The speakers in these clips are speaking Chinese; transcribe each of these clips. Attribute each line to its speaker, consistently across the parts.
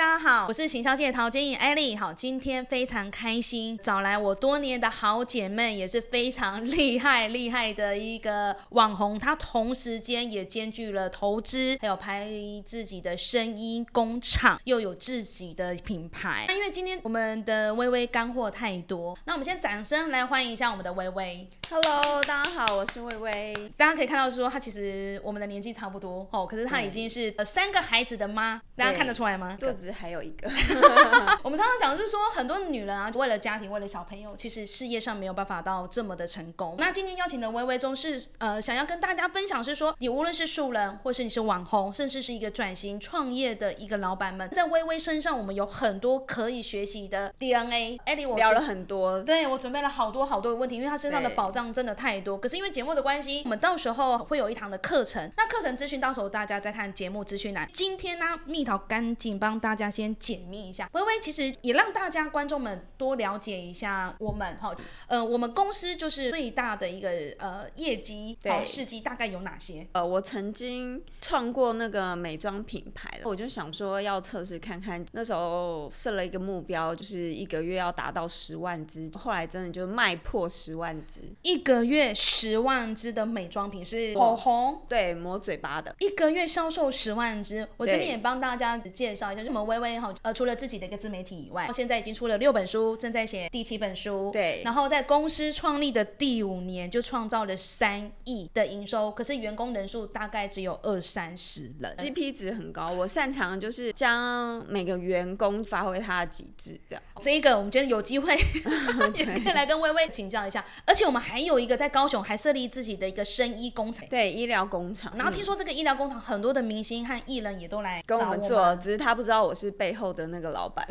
Speaker 1: 家好，我是行销界陶晶莹艾丽。好，今天非常开心，找来我多年的好姐妹，也是非常厉害厉害的一个网红。她同时间也兼具了投资，还有拍自己的声音工厂，又有自己的品牌。那因为今天我们的微微干货太多，那我们先掌声来欢迎一下我们的微微。
Speaker 2: Hello，大家好，我是微微。
Speaker 1: 大家可以看到说，她其实我们的年纪差不多哦，可是她已经是呃三个孩子的妈，大家看得出来吗？
Speaker 2: 肚子还有一个，
Speaker 1: 我们常常讲，就是说很多女人啊，为了家庭，为了小朋友，其实事业上没有办法到这么的成功。那今天邀请的微微中是呃，想要跟大家分享是说，你无论是素人，或是你是网红，甚至是一个转型创业的一个老板们，在微微身上，我们有很多可以学习的 DNA。艾莉，我
Speaker 2: 聊了很多，
Speaker 1: 对我准备了好多好多的问题，因为她身上的
Speaker 2: 对
Speaker 1: 宝藏真的太多。可是因为节目的关系，我们到时候会有一堂的课程，那课程资讯到时候大家再看节目资讯栏。今天呢，蜜桃赶紧帮大家先解密一下。微微其实也让大家观众们多了解一下我们哈，呃，我们公司就是最大的一个呃业绩
Speaker 2: 对
Speaker 1: 好事迹大概有哪些？
Speaker 2: 呃，我曾经创过那个美妆品牌，我就想说要测试看看，那时候设了一个目标，就是一个月要达到十万支，后来真的就卖破十万支，
Speaker 1: 一个月十万支的美妆品是口红。
Speaker 2: 对，抹嘴巴的，
Speaker 1: 一个月销售十万支，我这边也帮大家介绍一下，就是我们微微哈，呃，除了自己的一个自媒体以外，现在已经出了六本书，正在写第七本书，
Speaker 2: 对
Speaker 1: 然后在公司创立的第五年就创造了三亿的营收，可是员工人数大概只有二三十人。
Speaker 2: GP 值很高，我擅长的就是将每个员工发挥他的极致，这样。
Speaker 1: 这一个我们觉得有机会 也可以来跟微微请教一下，而且我们还有一个在高雄还设立自己的一个生医工厂。
Speaker 2: 对，医疗工厂，
Speaker 1: 然后听说这个医疗工厂很多的明星和艺人也都来
Speaker 2: 跟我们做，只是他不知道我是背后的那个老板，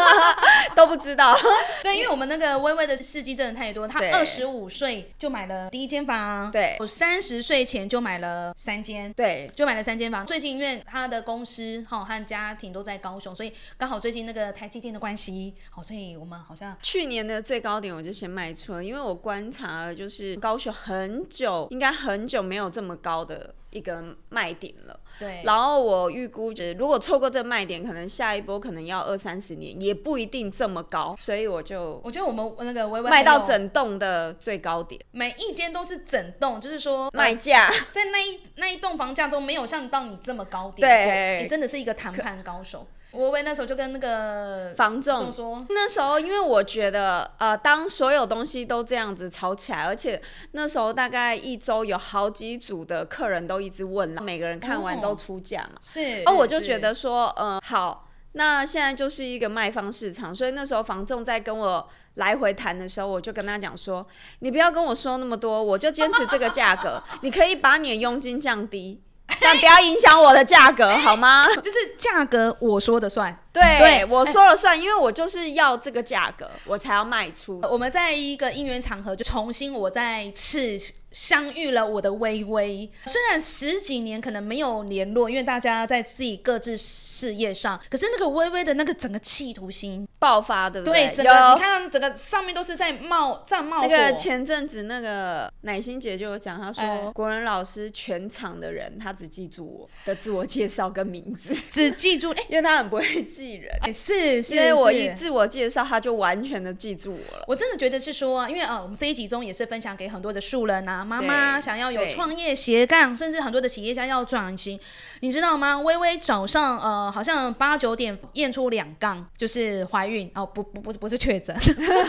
Speaker 2: 都不知道。
Speaker 1: 对，因为我们那个微微的事迹真的太多，他
Speaker 2: 对
Speaker 1: 二十五岁就买了第一间房，
Speaker 2: 对
Speaker 1: 我三十岁前就买了三间。
Speaker 2: 对，
Speaker 1: 就买了三间房。最近因为他的公司哈和家庭都在高雄，所以刚好最近那个台积电的关系，好，所以我们好像
Speaker 2: 去年的最高点我就先卖出了，因为我观察了，就是高雄很久，应该很久没有这么高的一个卖点了。
Speaker 1: 对，
Speaker 2: 然后我预估，就是如果错过这个卖点，可能下一波可能要二三十年，也不一定这么高，所以我就
Speaker 1: 我觉得我们那个微微
Speaker 2: 卖到整栋的最高点，
Speaker 1: 每一间都是整栋，就是说
Speaker 2: 卖价。
Speaker 1: 在那一那一栋房价中没有像到你这么高点
Speaker 2: 对，
Speaker 1: 你真的是一个谈判高手。微微那时候就跟那个
Speaker 2: 房仲。
Speaker 1: 仲说，
Speaker 2: 那时候，因为我觉得，呃，当所有东西都这样子吵起来，而且那时候大概一周有好几组的客人都一直问，每个人看完都出价嘛，
Speaker 1: 是，
Speaker 2: 哦，我就是觉得说，呃，好，那现在就是一个卖方市场，所以那时候房仲在跟我来回谈的时候，我就跟他讲说，你不要跟我说那么多，我就坚持这个价格，你可以把你的佣金降低，但不要影响我的价格，好吗？
Speaker 1: 就是价格我说的算。
Speaker 2: 对，
Speaker 1: 对
Speaker 2: 我说了算，因为我就是要这个价格，我才要卖出。
Speaker 1: 我们在一个应援场合就重新我再次相遇了我的微微，虽然十几年可能没有联络，因为大家在自己各自事业上，可是那个微微的那个整个企图心，
Speaker 2: 爆发，对不
Speaker 1: 对，
Speaker 2: 对？
Speaker 1: 整个你看整个上面都是在冒在冒火。
Speaker 2: 那个前阵子那个奶心姐就有讲，她说、
Speaker 1: 哎
Speaker 2: 国人老师全场的人，他只记住我的自我介绍跟名字，
Speaker 1: 只记住，哎、
Speaker 2: 因为他很不会记人。
Speaker 1: 哎是是，
Speaker 2: 因为我一自我介绍，他就完全的记住我了。
Speaker 1: 我真的觉得是说，因为呃，我们这一集中也是分享给很多的素人啊，嘛，妈妈想要有
Speaker 2: 对
Speaker 1: 创业斜杠，甚至很多的企业家要转型，你知道吗？微微早上呃好像八九点验出两杠，就是怀孕哦，不不不是不是确诊，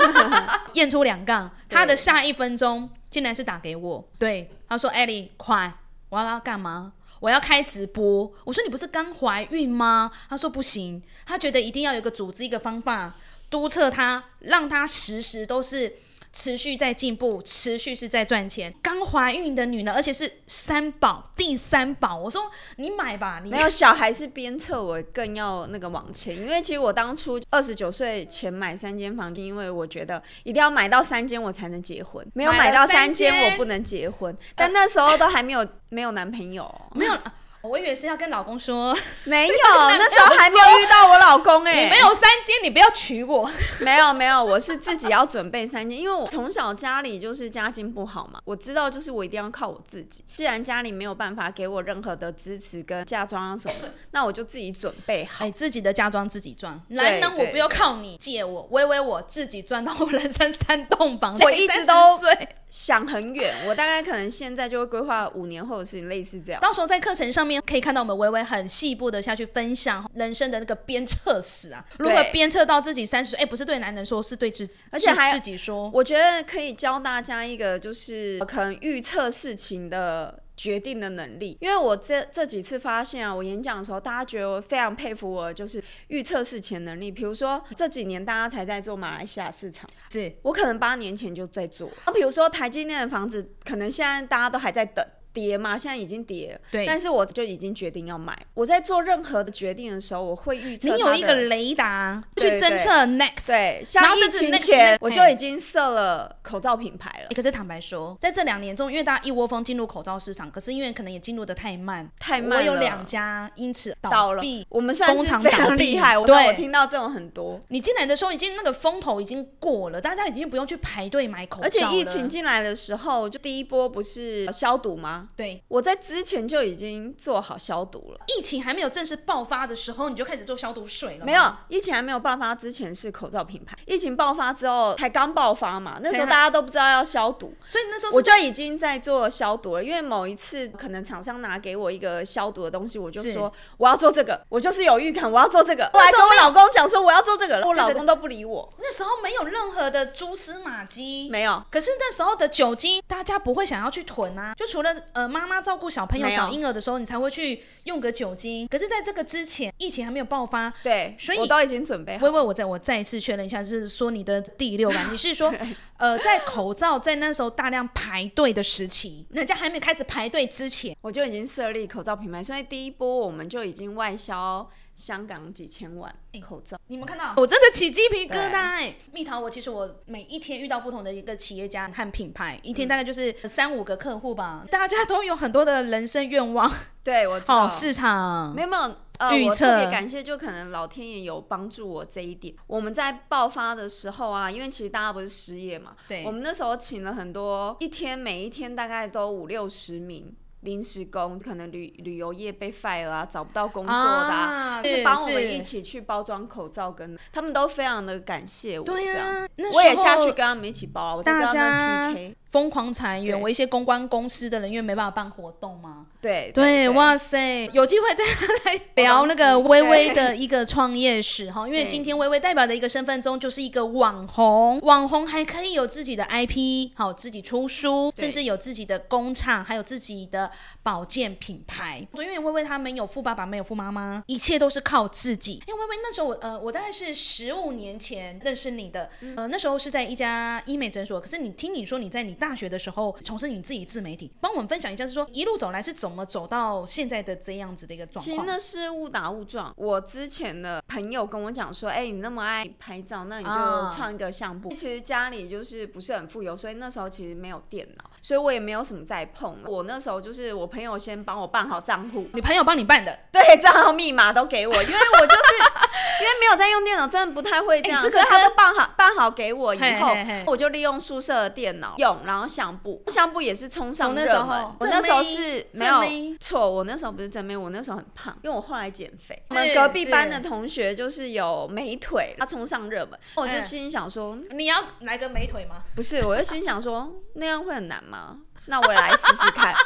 Speaker 1: 验出两杠，她的下一分钟竟然是打给我，对，她说艾莉快，我要干嘛？我要开直播，我说你不是刚怀孕吗？她说不行，她觉得一定要有一个组织一个方法督促她，让她时时都是持续在进步，持续是在赚钱。刚怀孕的女呢，而且是三宝第三宝，我说你买吧，你
Speaker 2: 没有小孩是鞭策我更要那个往前，因为其实我当初二十九岁前买三间房，因为我觉得一定要买到三间我才能结婚，没有
Speaker 1: 买
Speaker 2: 到
Speaker 1: 三
Speaker 2: 间我不能结婚。但那时候都还没有没有男朋友，
Speaker 1: 没有。我以为是要跟老公说，
Speaker 2: 没有，
Speaker 1: 那
Speaker 2: 那时候还没有遇到我老公哎、
Speaker 1: 你没有三金，你不要娶我。
Speaker 2: 没有没有，我是自己要准备三金，因为我从小家里就是家境不好嘛，我知道就是我一定要靠我自己。既然家里没有办法给我任何的支持跟嫁妆啊什么的，那我就自己准备好。
Speaker 1: 哎，自己的嫁妆自己赚，男人我不要靠你借我，微微我自己赚到我人生三栋房。
Speaker 2: 我一直都
Speaker 1: 岁，
Speaker 2: 想很远，我大概可能现在就会规划五年后的事情，类似这样。
Speaker 1: 到时候在课程上面可以看到我们微微很细部的下去分享人生的那个鞭策史啊，如何鞭策到自己三十岁，哎，不是对男人说，是对自，是
Speaker 2: 而且还
Speaker 1: 自己说。
Speaker 2: 我觉得可以教大家一个，就是可能预测事情的决定的能力。因为我这这几次发现啊，我演讲的时候，大家觉得我非常佩服我，就是预测事情能力。比如说这几年大家才在做马来西亚市场，
Speaker 1: 是
Speaker 2: 我可能八年前就在做。那比如说台积电的房子，可能现在大家都还在等。跌嘛，现在已经跌了，
Speaker 1: 对
Speaker 2: 但是我就已经决定要买。我在做任何的决定的时候，我会预测
Speaker 1: 你有一个雷达去侦测 next。
Speaker 2: 对，
Speaker 1: 然
Speaker 2: 像疫
Speaker 1: 后甚至那个
Speaker 2: 情前我就已经设了口罩品牌了
Speaker 1: 欸。可是坦白说，在这两年中，因为大家一窝蜂进入口罩市场，可是因为可能也进入的太慢，
Speaker 2: 太慢了
Speaker 1: 我有两家因此
Speaker 2: 倒
Speaker 1: 闭。
Speaker 2: 我们算是非常厉害，我
Speaker 1: 对
Speaker 2: 我听到这种很多，
Speaker 1: 你进来的时候，已经那个风头已经过了，大家已经不用去排队买口罩了。
Speaker 2: 而且疫情进来的时候，就第一波不是消毒吗？
Speaker 1: 对
Speaker 2: 我在之前就已经做好消毒了。
Speaker 1: 疫情还没有正式爆发的时候，你就开始做消毒水了
Speaker 2: 没有，疫情还没有爆发之前是口罩品牌，疫情爆发之后才刚爆发嘛，那时候大家都不知道要消毒，
Speaker 1: 所以那时候
Speaker 2: 我就已经在做消毒了。因为某一次可能厂商拿给我一个消毒的东西，我就说我要做这个，我就是有预感我要做这个。后来跟我老公讲说我要做这个，我老公都不理我，
Speaker 1: 那时候没有任何的蛛丝马迹。
Speaker 2: 没有。
Speaker 1: 可是那时候的酒精，大家不会想要去囤啊，就除了呃妈妈照顾小朋友、小婴儿的时候，你才会去用个酒精。可是在这个之前，疫情还没有爆发，
Speaker 2: 对，
Speaker 1: 所以
Speaker 2: 我都已经准备好
Speaker 1: 微。微，我再我再一次确认一下，就是说你的第六感，你是说，呃，在口罩在那时候大量排队的时期，人家还没开始排队之前，
Speaker 2: 我就已经设立口罩品牌，所以第一波我们就已经外销香港几千万口罩。
Speaker 1: 你们看到，我真的起鸡皮疙瘩哎！蜜桃，我其实我每一天遇到不同的一个企业家和品牌，一天大概就是三五个客户吧，大家都有很多的人生愿望，
Speaker 2: 对，我知道。
Speaker 1: 哦，市场
Speaker 2: 没有没有，呃，我特别感谢，就可能老天爷有帮助我这一点。我们在爆发的时候啊，因为其实大家不是失业嘛，
Speaker 1: 对
Speaker 2: 我们那时候请了很多，一天每一天大概都五六十名。临时工可能旅旅游业被 fire 啊，找不到工作的、
Speaker 1: 啊
Speaker 2: 啊是帮我们一起去包装口罩跟，他们都非常的感谢我。
Speaker 1: 对
Speaker 2: 这样我也下去跟他们一起包啊，我就跟
Speaker 1: 大
Speaker 2: 他
Speaker 1: 家
Speaker 2: 们 PK。
Speaker 1: 疯狂裁员，
Speaker 2: 对。
Speaker 1: 我一些公关公司的人因为没办法办活动嘛，
Speaker 2: 对
Speaker 1: 对，哇塞，有机会再来 聊那个微微的一个创业史哈，因为今天微微代表的一个身份中就是一个网红，网红还可以有自己的 IP，好，自己出书，甚至有自己的工厂，还有自己的保健品牌。因为微微她没有富爸爸，没有富妈妈，一切都是靠自己。因为微微那时候我呃，我大概是十五年前认识你的，呃，那时候是在一家医美诊所，可是你听你说你在你大学的时候从事你自己自媒体，帮我们分享一下，是说一路走来是怎么走到现在的这样子的一个状况？
Speaker 2: 其实那是误打误撞。我之前的朋友跟我讲说，哎、你那么爱拍照，那你就
Speaker 1: 啊
Speaker 2: 创一个相簿。其实家里就是不是很富有，所以那时候其实没有电脑，所以我也没有什么在碰。我那时候就是我朋友先帮我办好账户，
Speaker 1: 你朋友帮你办的，
Speaker 2: 对，账号密码都给我，因为我就是 因为没有在用电脑，真的不太会这样，
Speaker 1: 哎这个
Speaker 2: 所以他都办好办好给我以后，
Speaker 1: 嘿嘿嘿
Speaker 2: 我就利用宿舍的电脑用，然后相簿，相簿也是冲上热门。我那时候是没有错，我那时候不是真妹，我那时候很胖，因为我后来减肥。我
Speaker 1: 是
Speaker 2: 们隔壁班的同学就是有美腿，他冲上热门，我就
Speaker 1: 嗯
Speaker 2: 心想说，
Speaker 1: 你要来个美腿吗？
Speaker 2: 不是，我就心想说 那样会很难吗？那我也来试试看。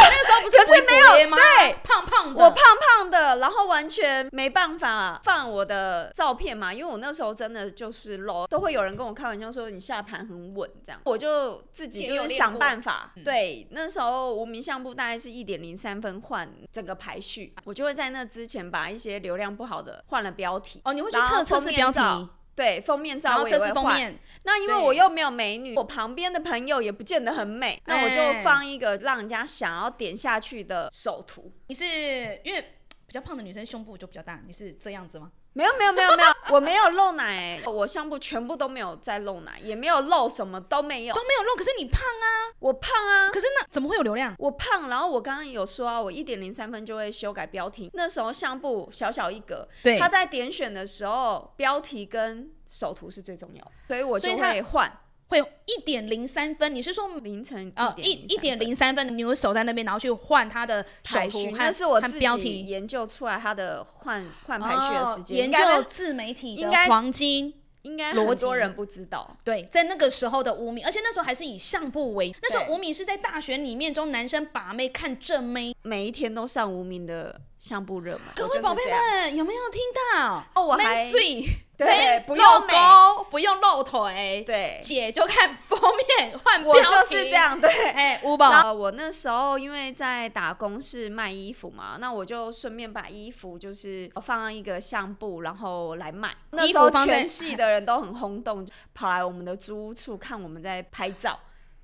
Speaker 1: 那个时候不是
Speaker 2: 可是没有？对
Speaker 1: 胖胖的，
Speaker 2: 我胖胖的，然后完全没办法放我的照片嘛，因为我那时候真的就是 low，，都会有人跟我开玩笑说你下盘很稳这样，我就自己就是想办法。对，那时候无名相簿大概是一点零三分换整个排序，我就会在那之前把一些流量不好的换了标题。
Speaker 1: 哦，你会去测测试标题，
Speaker 2: 对，封面
Speaker 1: 然
Speaker 2: 照我也会换。
Speaker 1: 封面，
Speaker 2: 那因为我又没有美女，我旁边的朋友也不见得很美，那我
Speaker 1: 哎
Speaker 2: 就放一个让人家想要点下去的首图。
Speaker 1: 你是因为比较胖的女生胸部就比较大，你是这样子吗？
Speaker 2: 没有没有没有没有，我没有漏奶、我相簿全部都没有在漏奶，也没有漏什么都没有
Speaker 1: 都。没有漏，可是你胖啊，
Speaker 2: 我胖啊，
Speaker 1: 可是那怎么会有流量？
Speaker 2: 我胖，然后我刚刚有说啊，我一点零三分就会修改标题。那时候相簿小小一格，
Speaker 1: 对
Speaker 2: 他在点选的时候，标题跟首图是最重要的，所以我就会换
Speaker 1: 会有一点零三分，你是说
Speaker 2: 凌晨
Speaker 1: 呃一一点零三分，你会守在那边，然后去换他的首
Speaker 2: 排序，
Speaker 1: 图和
Speaker 2: 那是我
Speaker 1: 和
Speaker 2: 自己
Speaker 1: 标题
Speaker 2: 研究出来他的换换排序的时间，
Speaker 1: 哦研究自媒体的
Speaker 2: 应该
Speaker 1: 黄金。
Speaker 2: 应该很多人不知道。
Speaker 1: 对，在那个时候的无名，而且那时候还是以相簿为，那时候无名是在大学里面中男生把妹看正妹。
Speaker 2: 每一天都上无名的相簿热门，
Speaker 1: 各位宝贝们，有没有听到？
Speaker 2: 哦我还对不用
Speaker 1: 勾，不用露腿，
Speaker 2: 对，
Speaker 1: 姐就看封面换标
Speaker 2: 我
Speaker 1: 题，
Speaker 2: 就是这。样，对。
Speaker 1: 哎，五
Speaker 2: 然
Speaker 1: 宝，
Speaker 2: 后我那时候因为在打工是卖衣服嘛，那我就顺便把衣服就是放到一个相簿，然后来卖。那时候全系的人都很轰动，跑来我们的租屋处看我们在拍照，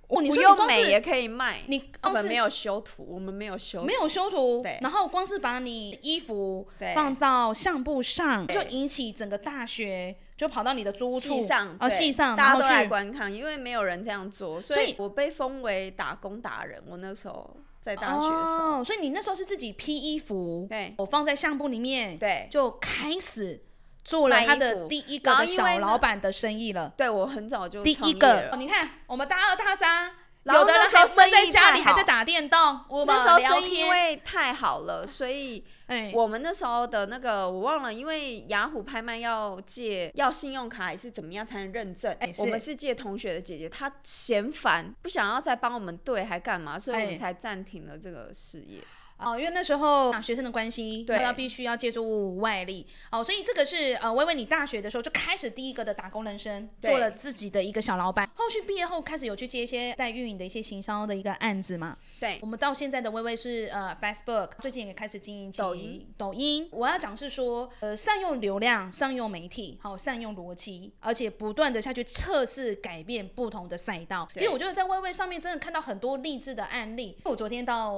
Speaker 1: 哦，你
Speaker 2: 不
Speaker 1: 说你光是
Speaker 2: 用美也可以卖。
Speaker 1: 你
Speaker 2: 我们没有修图，我们没有修，
Speaker 1: 没有修图，
Speaker 2: 对
Speaker 1: 然后光是把你衣服
Speaker 2: 对
Speaker 1: 放到相簿上，就引起整个大学就跑到你的租屋处
Speaker 2: 系上
Speaker 1: 哦，
Speaker 2: 对
Speaker 1: 系上，
Speaker 2: 大家都来观看，因为没有人这样做，所
Speaker 1: 所以
Speaker 2: 以我被封为打工达人。我那时候在大学的时候，
Speaker 1: 哦，所以你那时候是自己披衣服，
Speaker 2: 对
Speaker 1: 我放在相簿里面，
Speaker 2: 对
Speaker 1: 就开始做了他的第一个小老板的生意了。
Speaker 2: 对我很早就
Speaker 1: 第一个，你看我们大二大三，有的人
Speaker 2: 那时候
Speaker 1: 还闷在家里还在打电动，我们
Speaker 2: 那时候生意因，为太好了，所以
Speaker 1: 哎，
Speaker 2: 我们那时候的那个我忘了，因为雅虎拍卖要借要信用卡还是怎么样才能认证？
Speaker 1: 哎
Speaker 2: 我们是借同学的姐姐，她嫌烦，不想要再帮我们对，还干嘛？所以我
Speaker 1: 哎
Speaker 2: 们才暂停了这个事业。
Speaker 1: 哦，因为那时候啊学生的关系，
Speaker 2: 对
Speaker 1: 要必须要借助外力，哦，所以这个是呃，微微你大学的时候就开始第一个的打工人生，
Speaker 2: 对
Speaker 1: 做了自己的一个小老板。后续毕业后开始有去接一些在运营的一些行销的一个案子嘛。
Speaker 2: 对
Speaker 1: 我们到现在的微微是呃 Facebook，最近也开始经营起
Speaker 2: 抖音。
Speaker 1: 抖音，我要讲是说，呃，善用流量，善用媒体，好、善用逻辑，而且不断的下去测试改变不同的赛道。其实我觉得在微微上面真的看到很多励志的案例。我昨天到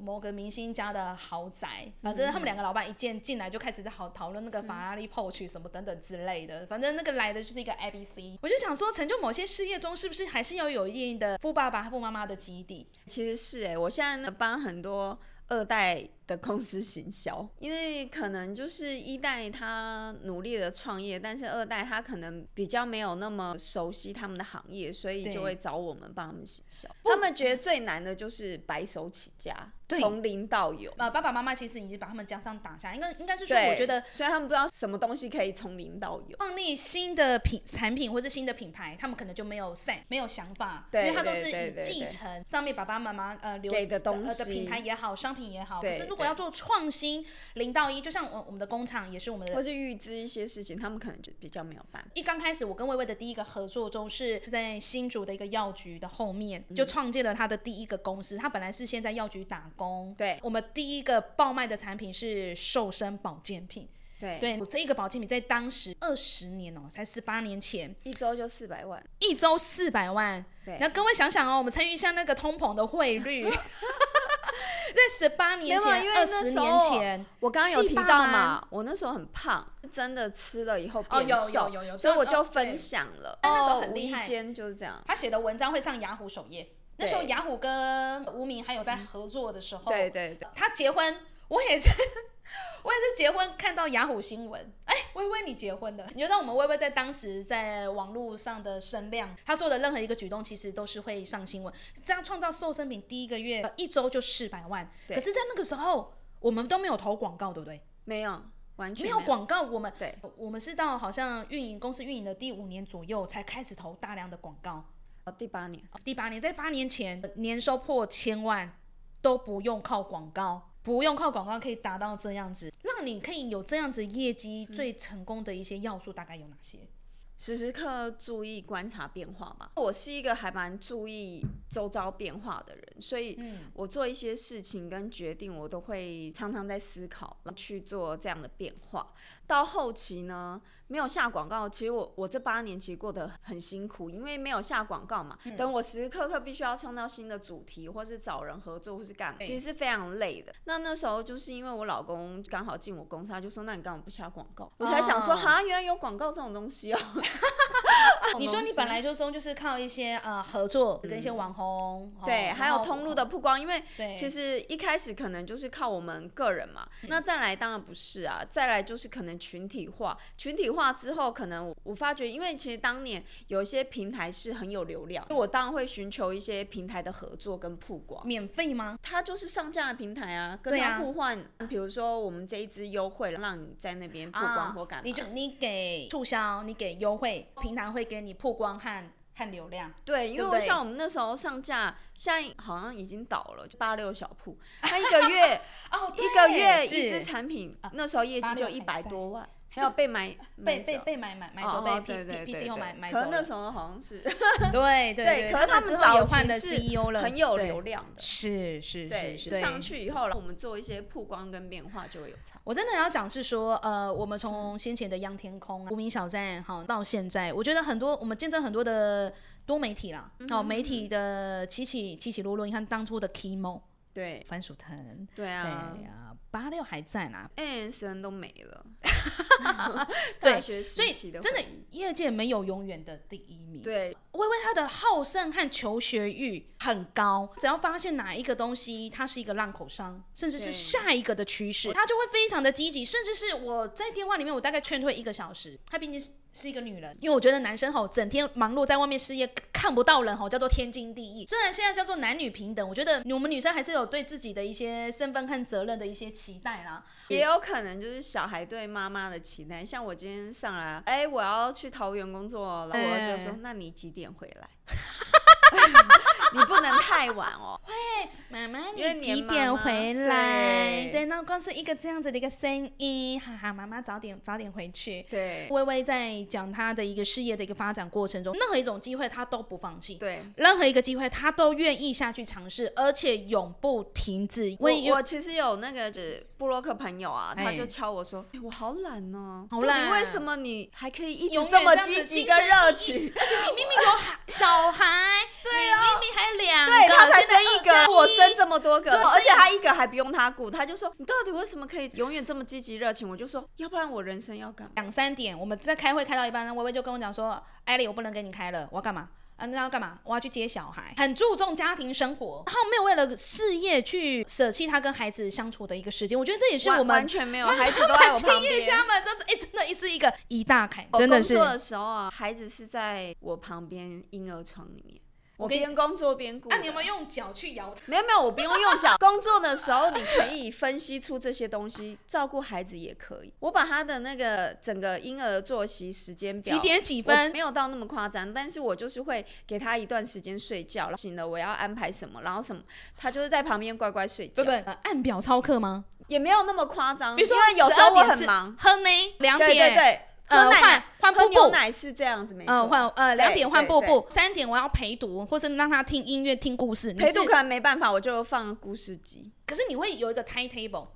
Speaker 1: 某个明星家的豪宅，反正他们两个老板一见进来就开始在好讨论那个法拉利 Porsche 什么等等之类的，反正那个来的就是一个 ABC。我就想说，成就某些事业中，是不是还是要有一定的富爸爸、富妈妈的基底？
Speaker 2: 其实是哎、我现在呢帮很多二代的公司行销，因为可能就是一代他努力的创业，但是二代他可能比较没有那么熟悉他们的行业，所以就会找我们帮他们行销。他们觉得最难的就是白手起家，从零到有。
Speaker 1: 呃，爸爸妈妈其实已经把他们家这样打下，应该应该是说，我觉得
Speaker 2: 虽然他们不知道什么东西可以从零到有。
Speaker 1: 创立新的品产品或者新的品牌，他们可能就没有 set 没有想法，因为他都是以继承上面爸爸妈妈呃留
Speaker 2: 给的东
Speaker 1: 呃的品
Speaker 2: 西
Speaker 1: 牌也好，商品也好。可是如果要做创新零到一，就像我我们的工厂也是我们的
Speaker 2: 或是预知一些事情，他们可能就比较没有办法。
Speaker 1: 一刚开始，我跟薇薇的第一个合作中是是在新竹的一个药局的后面，就创建了他的第一个公司。他本来是先在药局打工，
Speaker 2: 对
Speaker 1: 我们第一个爆卖的产品是瘦身保健品。
Speaker 2: 对，
Speaker 1: 对，这一个保健品在当时二十年哦，才十八年前，
Speaker 2: 一周就四百万。
Speaker 1: 一周四百万。
Speaker 2: 对
Speaker 1: 那各位想想哦，我们参与一下那个通膨的汇率，在十八年前、
Speaker 2: 因为
Speaker 1: 二十年前，
Speaker 2: 我刚刚有提到嘛，我那时候很胖，是真的吃了以后变瘦，
Speaker 1: 有有有
Speaker 2: 所以我就分享了。
Speaker 1: 但那时候
Speaker 2: 哦
Speaker 1: 很厉害
Speaker 2: 间就是这样。
Speaker 1: 他写的文章会上雅虎首页。那时候雅虎跟无名还有在合作的时候，
Speaker 2: 对对对，
Speaker 1: 他结婚，我也是，我也是结婚看到雅虎新闻，哎，微微你结婚的，你觉得我们微微在当时在网络上的声量，他做的任何一个举动，其实都是会上新闻。这样创造瘦身品第一个月、呃一周就四百万，
Speaker 2: 对。
Speaker 1: 可是，在那个时候我们都没有投广告，对不对？
Speaker 2: 没有完全
Speaker 1: 没有。广告，我们
Speaker 2: 对，
Speaker 1: 我们是到好像运营公司运营的第五年左右才开始投大量的广告。
Speaker 2: 呃第八年，
Speaker 1: 第八年，在八年前年收破千万都不用靠广告，不用靠广告可以达到这样子，让你可以有这样子业绩最成功的一些要素大概有哪些？
Speaker 2: 时时刻注意观察变化吧。我是一个还蛮注意周遭变化的人，所以我做一些事情跟决定，我都会常常在思考去做这样的变化。到后期呢，没有下广告，其实我我这八年其实过得很辛苦，因为没有下广告嘛。等我时时刻刻必须要创造新的主题，或是找人合作，或是干嘛，其实是非常累的。那那时候就是因为我老公刚好进我公司，他就说：“那你干嘛不下广告？”我才想说：“哈，原来有广告这种东西哦。”
Speaker 1: 你说你本来就中就是靠一些呃合作跟一些网红，
Speaker 2: 对，还有通路的曝光，因为其实一开始可能就是靠我们个人嘛，那再来当然不是啊，再来就是可能群体化，群体化之后可能我发觉，因为其实当年有一些平台是很有流量，我当然会寻求一些平台的合作跟曝光，
Speaker 1: 免费吗？
Speaker 2: 它就是上架的平台啊，跟他互换，比如说我们这一支优惠，让你在那边曝光或干嘛，
Speaker 1: 你就你给促销，你给优惠，平台会给你曝光和。和流量
Speaker 2: 对，因为像我们那时候上架，现在好像已经倒了，八六小铺，他一个月
Speaker 1: 哦，
Speaker 2: 一个月一支产品，那时候业绩就一百多万。还有被买
Speaker 1: 被被被买买买走被 P P P C O 买买走，
Speaker 2: 可那时候好像是。
Speaker 1: 对对对，
Speaker 2: 可是他
Speaker 1: 们
Speaker 2: 早
Speaker 1: 换了
Speaker 2: CEO 了，很有流量的，
Speaker 1: 是是
Speaker 2: 是是，上去以后，我们做一些曝光跟变化就会有差。
Speaker 1: 我真的要讲是说，呃，我们从先前的央天空、无名小站哈到现在，我觉得很多我们见证很多的多媒体啦，哦，媒体的起起起起落落，你看当初的 Kimo。
Speaker 2: 对，
Speaker 1: 番薯藤，
Speaker 2: 对啊，
Speaker 1: 对啊，八六还在呢
Speaker 2: ，N S 都没了，
Speaker 1: 对，所以真的业界没有永远的第一名。
Speaker 2: 对，
Speaker 1: 微微他的好胜和求学欲很高，只要发现哪一个东西它是一个浪口商，甚至是下一个的趋势，他就会非常的积极，甚至是我在电话里面，我大概劝退一个小时，他毕竟是。是一个女人，因为我觉得男生吼整天忙碌在外面事业，看不到人吼叫做天经地义。虽然现在叫做男女平等，我觉得我们女生还是有对自己的一些身份和责任的一些期待啦。
Speaker 2: 也有可能就是小孩对妈妈的期待，像我今天上来，哎，我要去桃园工作，然后我儿子说，那你几点回来？你不能太晚哦。
Speaker 1: 会，妈妈，你几点回来？对，那光是一个这样子的一个声音，哈哈，妈妈早点早点回去。
Speaker 2: 对，
Speaker 1: 微微在讲她的一个事业的一个发展过程中，任何一种机会她都不放弃。
Speaker 2: 对，
Speaker 1: 任何一个机会她都愿意下去尝试，而且永不停止。
Speaker 2: 我我其实有那个布洛克朋友啊，他就敲我说：“我好懒呢，
Speaker 1: 好懒，
Speaker 2: 为什么你还可以一直这么积极跟热情？
Speaker 1: 而且你明明有孩小孩。”
Speaker 2: 对
Speaker 1: 啊，明明还有两个，
Speaker 2: 对他才生一个，我生这么多个，而且他一个还不用他顾，他就说你到底为什么可以永远这么积极热情？我就说，要不然我人生要干嘛？
Speaker 1: 两三点我们在开会开到一半，微微就跟我讲说，艾莉，我不能跟你开了，我要干嘛？啊，那要干嘛？我要去接小孩，很注重家庭生活，然后没有为了事业去舍弃他跟孩子相处的一个时间。我觉得这也是我们
Speaker 2: 完全没有孩子都在我旁
Speaker 1: 边。企业家们真的，哎，真的是一个一大坎，真的是。
Speaker 2: 工作的时候啊，孩子是在我旁边婴儿床里面。我边工作边顾。
Speaker 1: 那你有没有用脚去摇？
Speaker 2: 没有没有，我不用用脚。工作的时候，你可以分析出这些东西，照顾孩子也可以。我把他的那个整个婴儿作息时间表，
Speaker 1: 几点几分，
Speaker 2: 没有到那么夸张，但是我就是会给他一段时间睡觉，醒了我要安排什么，然后什么，他就是在旁边乖乖睡觉。
Speaker 1: 不不，按表操课吗？
Speaker 2: 也没有那么夸张。
Speaker 1: 比如说，
Speaker 2: 有时候我很忙，
Speaker 1: 哼呢两点。
Speaker 2: 对对对。
Speaker 1: 呃，换换布布，
Speaker 2: 奶是这样子，没
Speaker 1: 错。换呃两点换布布，三点我要陪读，或是让他听音乐、听故事。
Speaker 2: 陪读可能没办法，我就放故事机。
Speaker 1: 可是你会有一个 timetable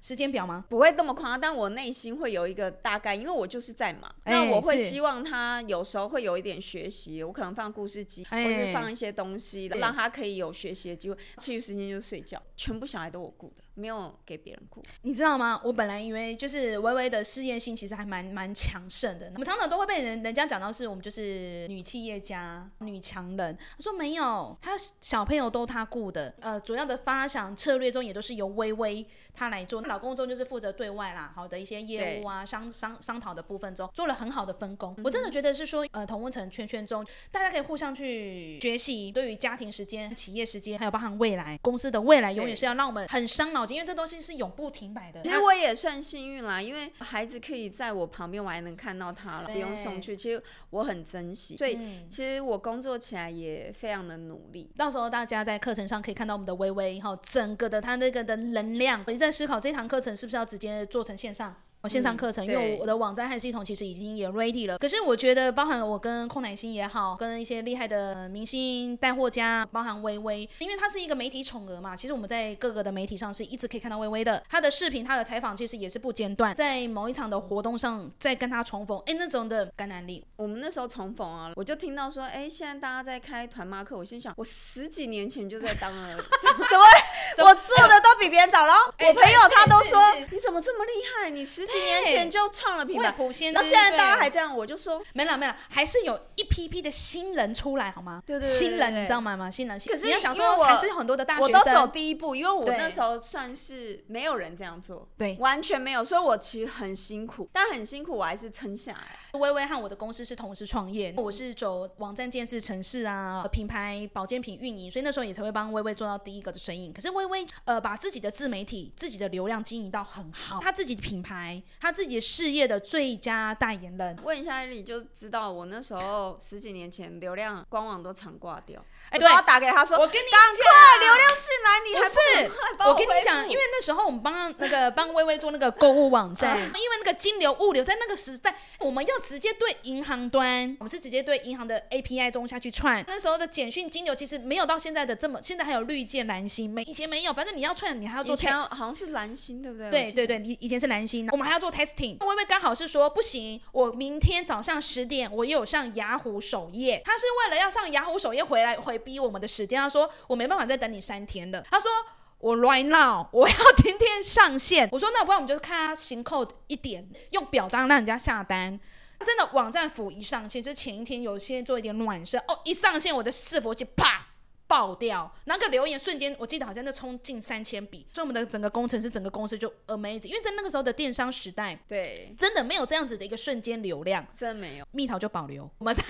Speaker 1: 时间表吗？
Speaker 2: 不会这么夸张，但我内心会有一个大概，因为我就是在忙。那我会希望他有时候会有一点学习，我可能放故事机，或是放一些东西，让他可以有学习的机会。其余时间就睡觉，全部小孩都我顾的。没有给别人顾，
Speaker 1: 你知道吗？我本来以为就是微微的事业心其实还蛮蛮强盛的。我们常常都会被人人家讲到是我们就是女企业家、女强人。他说没有，他小朋友都他顾的。呃，主要的发想策略中也都是由微微她来做。老公中就是负责对外啦，好的一些业务啊、商商商讨的部分中做了很好的分工。我真的觉得是说，呃，同温层圈圈中大家可以互相去学习，对于家庭时间、企业时间，还有包含未来公司的未来，永远是要让我们很伤脑。好因为这东西是永不停摆的。
Speaker 2: 其实我也算幸运啦，因为孩子可以在我旁边，我还能看到他了，不用送去。其实我很珍惜，所以
Speaker 1: 嗯
Speaker 2: 其实我工作起来也非常的努力。
Speaker 1: 到时候大家在课程上可以看到我们的微微哈，整个的他那个的能量，我在思考这堂课程是不是要直接做成线上。线上课程，因为我我的网站和系统其实已经也 ready 了。可是我觉得，包含我跟寇乃馨也好，跟一些厉害的呃明星带货家，包含微微，因为它是一个媒体宠儿嘛，其实我们在各个的媒体上是一直可以看到微微的。她的视频、她的采访其实也是不间断，在某一场的活动上再跟她重逢，哎，那种的感染力，
Speaker 2: 我们那时候重逢啊，我就听到说，哎、现在大家在开团妈课，我心想，我十几年前就在当了，怎么会我做的都比别人早？然后
Speaker 1: 哎
Speaker 2: 我朋友他都说，你怎么这么厉害？你十几年前就创了品牌，
Speaker 1: 未卜先。
Speaker 2: 到现在大家还这样，我就说，
Speaker 1: 没了没了，还是有一批批的新人出来，好吗？
Speaker 2: 对对对
Speaker 1: 新人你知道吗？吗？新人，
Speaker 2: 可是
Speaker 1: 你要想
Speaker 2: 说我
Speaker 1: 说还是有很多的大学生
Speaker 2: 我都走，第一步，因为我那时候算是没有人这样做，
Speaker 1: 对
Speaker 2: 完全没有，所以我其实很辛苦，但很辛苦，我还是撑下来。
Speaker 1: 微微和我的公司是同时创业，我是走网站建设、城市啊、品牌保健品运营，所以那时候也才会帮微微做到第一个的生意。可是微微呃，把自己的自媒体、自己的流量经营到很好，他自己的品牌、他自己事业的最佳代言人。
Speaker 2: 问一下艾莉就知道，我那时候十几年前流量官网都常挂掉，
Speaker 1: 哎，对
Speaker 2: 我，要打给他说，
Speaker 1: 我跟你
Speaker 2: 赶
Speaker 1: 讲
Speaker 2: 快流量进来，你
Speaker 1: 不
Speaker 2: 还
Speaker 1: 是
Speaker 2: 赶快帮
Speaker 1: 我跟你讲，因为那时候我们帮那个帮微微做那个购物网站，
Speaker 2: 嗯
Speaker 1: 因为那个金流物流在那个时代，我们要直接对银行端，我们是直接对银行的 API 中下去串。那时候的简讯金流其实没有到现在的这么，现在还有绿箭蓝星，没以前没有，反正你要串，你还要做
Speaker 2: 以前。好像是蓝星，对不对？
Speaker 1: 对对对，以以前是蓝星，我们还要做 testing。微微刚好是说不行，我明天早上十点我有上雅虎首页，他是为了要上雅虎首页回来回逼我们的时间，他说我没办法再等你三天了，他说。我 right now，我要今天上线。我说那不然我们就看他行扣一点，用表单让人家下单。真的网站服一上线，就前一天有些做一点暖身哦，一上线我的伺服器啪爆掉，那个留言瞬间，我记得好像就冲进三千笔，所以我们的整个工程师整个公司就 amazing，因为在那个时候的电商时代，
Speaker 2: 对，
Speaker 1: 真的没有这样子的一个瞬间流量。
Speaker 2: 真没有。
Speaker 1: 蜜桃就保留。我们在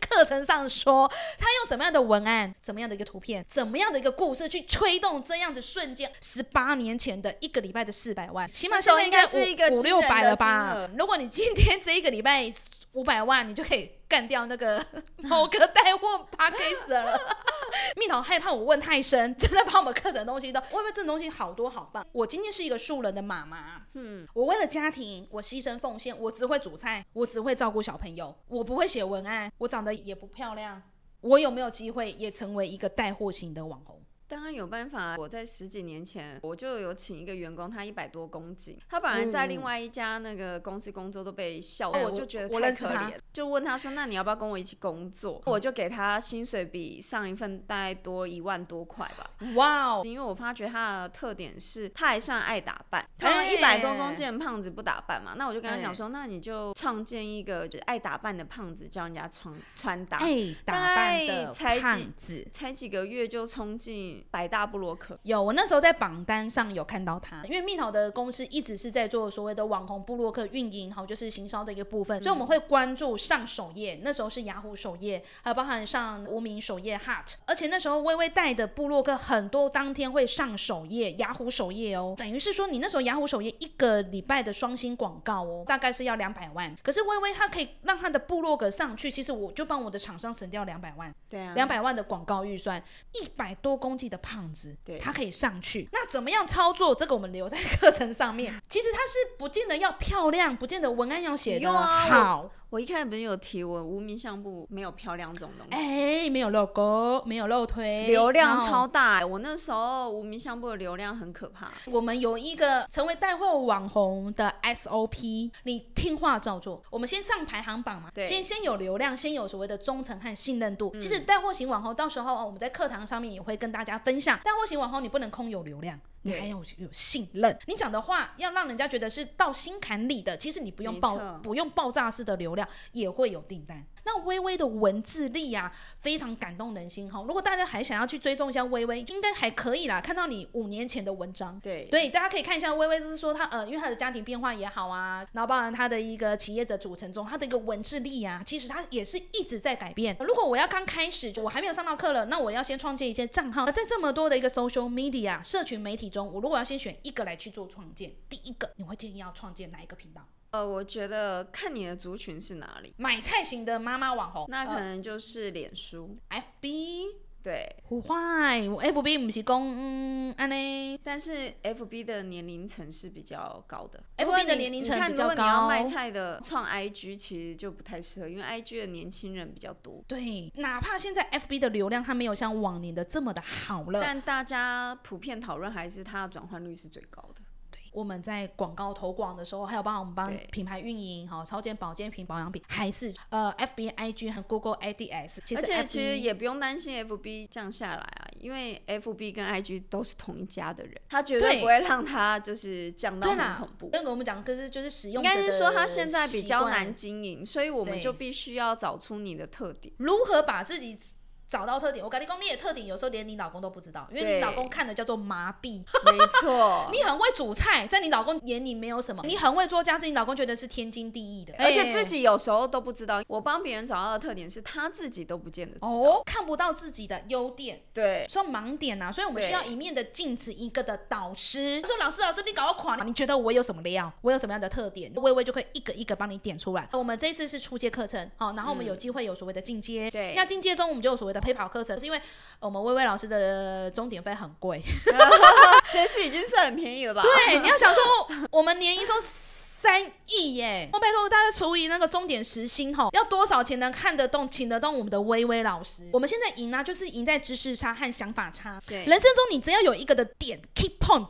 Speaker 1: 课程上说，他用什么样的文案、怎么样的一个图片、怎么样的一个故事去推动这样子瞬间，十八年前的一个礼拜的四百万，起码现在应该五五六百了吧？如果你今天这一个礼拜五百万，你就可以干掉那个 某个带货 p a c k a g e 了。蜜桃害怕我问太深，真的把我们课程的东西都，我以为这种东西好多好棒。我今天是一个素人的妈妈，
Speaker 2: 嗯，
Speaker 1: 我为了家庭，我牺牲奉献，我只会煮菜，我只会照顾小朋友，我不会写文案，我长得也不漂亮，我有没有机会也成为一个带货型的网红？
Speaker 2: 当然有办法。我在十几年前，我就有请一个员工，他一百多公斤，他本来在另外一家那个公司工作都被笑，
Speaker 1: 哎
Speaker 2: 我就觉得太可怜，就问他说：“那你要不要跟我一起工作？”我就给他薪水比上一份大概多一万多块吧。
Speaker 1: 哇哦，
Speaker 2: 因为我发觉他的特点是，他还算爱打扮。
Speaker 1: 哎
Speaker 2: 他一百多公斤的胖子不打扮嘛，那我就跟他
Speaker 1: 哎
Speaker 2: 讲说，那你就创建一个就是爱打扮的胖子，教人家穿穿搭。
Speaker 1: 哎，打扮的
Speaker 2: 才几
Speaker 1: 胖子。
Speaker 2: 才几个月就冲进百大布洛克，
Speaker 1: 有，我那时候在榜单上有看到他，因为蜜桃的公司一直是在做所谓的网红布洛克运营，好，就是行销的一个部分，所以我们会关注上首页，那时候是雅虎首页，还有包含上无名首页 Hot，而且那时候微微带的布洛克很多当天会上首页，雅虎首页哦，等于是说你那时候雅虎首页一个礼拜的双星广告哦，大概是要两百万，可是微微它可以让它的布洛克上去，其实我就帮我的厂商省掉两百万。
Speaker 2: 对啊，
Speaker 1: 两百万的广告预算，一百多公斤的胖子，
Speaker 2: 对
Speaker 1: 他可以上去。那怎么样操作？这个我们留在课程上面。其实他是不见得要漂亮，不见得文案要写的好。
Speaker 2: 我一开始不是有提我无名相簿没有漂亮这种东西。
Speaker 1: 哎，没有露沟，没有露推，
Speaker 2: 流量超大、我那时候无名相簿的流量很可怕。
Speaker 1: 我们有一个成为带货网红的 SOP，你听话照做。我们先上排行榜嘛，
Speaker 2: 对
Speaker 1: 先先有流量，先有所谓的忠诚和信任度。
Speaker 2: 嗯
Speaker 1: 其实带货型网红到时候哦，我们在课堂上面也会跟大家分享，带货型网红你不能空有流量。你还要有信任，你讲的话要让人家觉得是到心坎里的。其实你不用爆不用爆炸式的流量，也会有订单。那微微的文字力啊，非常感动人心哈。如果大家还想要去追踪一下微微，应该还可以啦。看到你五年前的文章，
Speaker 2: 对
Speaker 1: 对，大家可以看一下微微，就是说他呃，因为他的家庭变化也好啊，然后包含他的一个企业的组成中，他的一个文字力啊，其实他也是一直在改变。如果我要刚开始，我还没有上到课了，那我要先创建一些账号，在这么多的一个 social media 社群媒体中，我如果要先选一个来去做创建，第一个你会建议要创建哪一个频道？
Speaker 2: 呃，我觉得看你的族群是哪里，
Speaker 1: 买菜型的妈妈网红，
Speaker 2: 那可能就是脸书、
Speaker 1: 呃、FB。
Speaker 2: 对，
Speaker 1: 不坏，FB 不是公嗯安尼，
Speaker 2: 但是 FB 的年龄层是比较高的
Speaker 1: ，FB 的年龄层比较高。
Speaker 2: 你要卖菜的创 IG 其实就不太适合，因为 IG 的年轻人比较多。
Speaker 1: 对，哪怕现在 FB 的流量它没有像往年的这么的好了，
Speaker 2: 但大家普遍讨论还是它的转换率是最高的。
Speaker 1: 我们在广告投广的时候，还有帮我们帮品牌运营，好超健保健品保养品，还是呃 F B I G 和 Google A D S。
Speaker 2: 而且其实也不用担心 F B 降下来啊，因为 F B 跟 I G 都是同一家的人，他绝对不会让他就是降到很恐怖。
Speaker 1: 那个我们讲，可是就是使用
Speaker 2: 应该是说他现在比较难经营，所以我们就必须要找出你的特点，
Speaker 1: 如何把自己。找到特点，我跟你讲，你的特点有时候连你老公都不知道，因为你老公看的叫做麻痹。
Speaker 2: 没错，
Speaker 1: 你很会煮菜，在你老公眼里没有什么；你很会做家事，你老公觉得是天经地义的。
Speaker 2: 而且自己有时候都不知道。我帮别人找到的特点是他自己都不见得
Speaker 1: 哦，看不到自己的优点，
Speaker 2: 对，
Speaker 1: 说盲点呐。所以我们需要一面的镜子，一个的导师。他说：“老师，老师，你搞我垮了，你觉得我有什么料？我有什么样的特点？微微就可以一个一个帮你点出来。我们这次是初阶课程，好，然后我们有机会有所谓的进阶。
Speaker 2: 对，
Speaker 1: 那进阶中我们就有所谓的陪跑课程，是因为。我们薇薇老师的终点费很贵，
Speaker 2: 这次已经算很便宜了吧？
Speaker 1: 对，你要想说，我们年营收三亿耶，我拜托大家除以那个终点时薪吼，要多少钱能看得动、请得动我们的微微老师？我们现在赢呢，就是赢在知识差和想法差。
Speaker 2: 对，
Speaker 1: 人生中你只要有一个的点，keep point。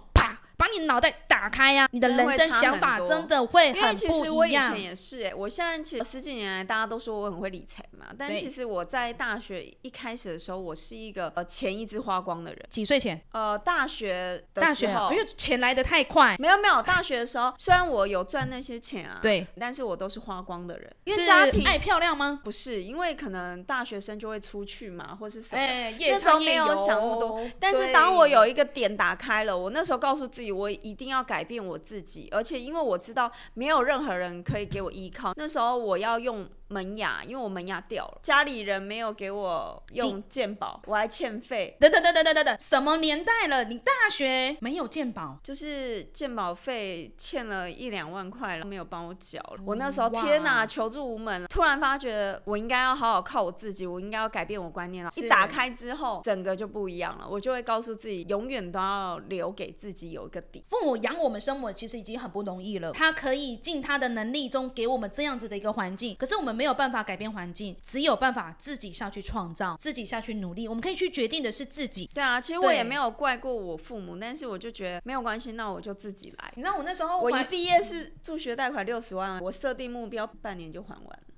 Speaker 1: 把你脑袋打开呀，你的人生想法真的会很不一样。因为
Speaker 2: 其实我以前也是哎，我现在其实十几年来大家都说我很会理财嘛，但其实我在大学一开始的时候，我是一个呃钱一直花光的人。
Speaker 1: 几岁前？
Speaker 2: 呃，大学的
Speaker 1: 时候，因为钱来的太快。
Speaker 2: 没有没有，大学的时候虽然我有赚那些钱啊，
Speaker 1: 对，
Speaker 2: 但是我都是花光的人。
Speaker 1: 因为家庭爱漂亮吗？
Speaker 2: 不是，因为可能大学生就会出去嘛，或是什么，
Speaker 1: 那
Speaker 2: 时候没有想那么多。但是当我有一个点打开了，我那时候告诉自己，我一定要。改变我自己，而且因为我知道没有任何人可以给我依靠，那时候我要用。门牙，因为我门牙掉了，家里人没有给我用健保，我还欠费。
Speaker 1: 等等等等等等等，什么年代了？你大学没有健保，
Speaker 2: 就是健保费欠了一两万块了，没有帮我缴了。我那时候天哪，求助无门了。突然发觉我应该要好好靠我自己，我应该要改变我观念了。一打开之后，整个就不一样了。我就会告诉自己，永远都要留给自己有一个底。
Speaker 1: 父母养我们生我，其实已经很不容易了。他可以尽他的能力中给我们这样子的一个环境，可是我们没。没有办法改变环境，只有办法自己下去创造，自己下去努力。我们可以去决定的是自己。
Speaker 2: 对啊，其实我也没有怪过我父母，但是我就觉得没有关系，那我就自己来。
Speaker 1: 你知道我那时候，
Speaker 2: 我一毕业是助学贷款六十万，我设定目标半年就还完了。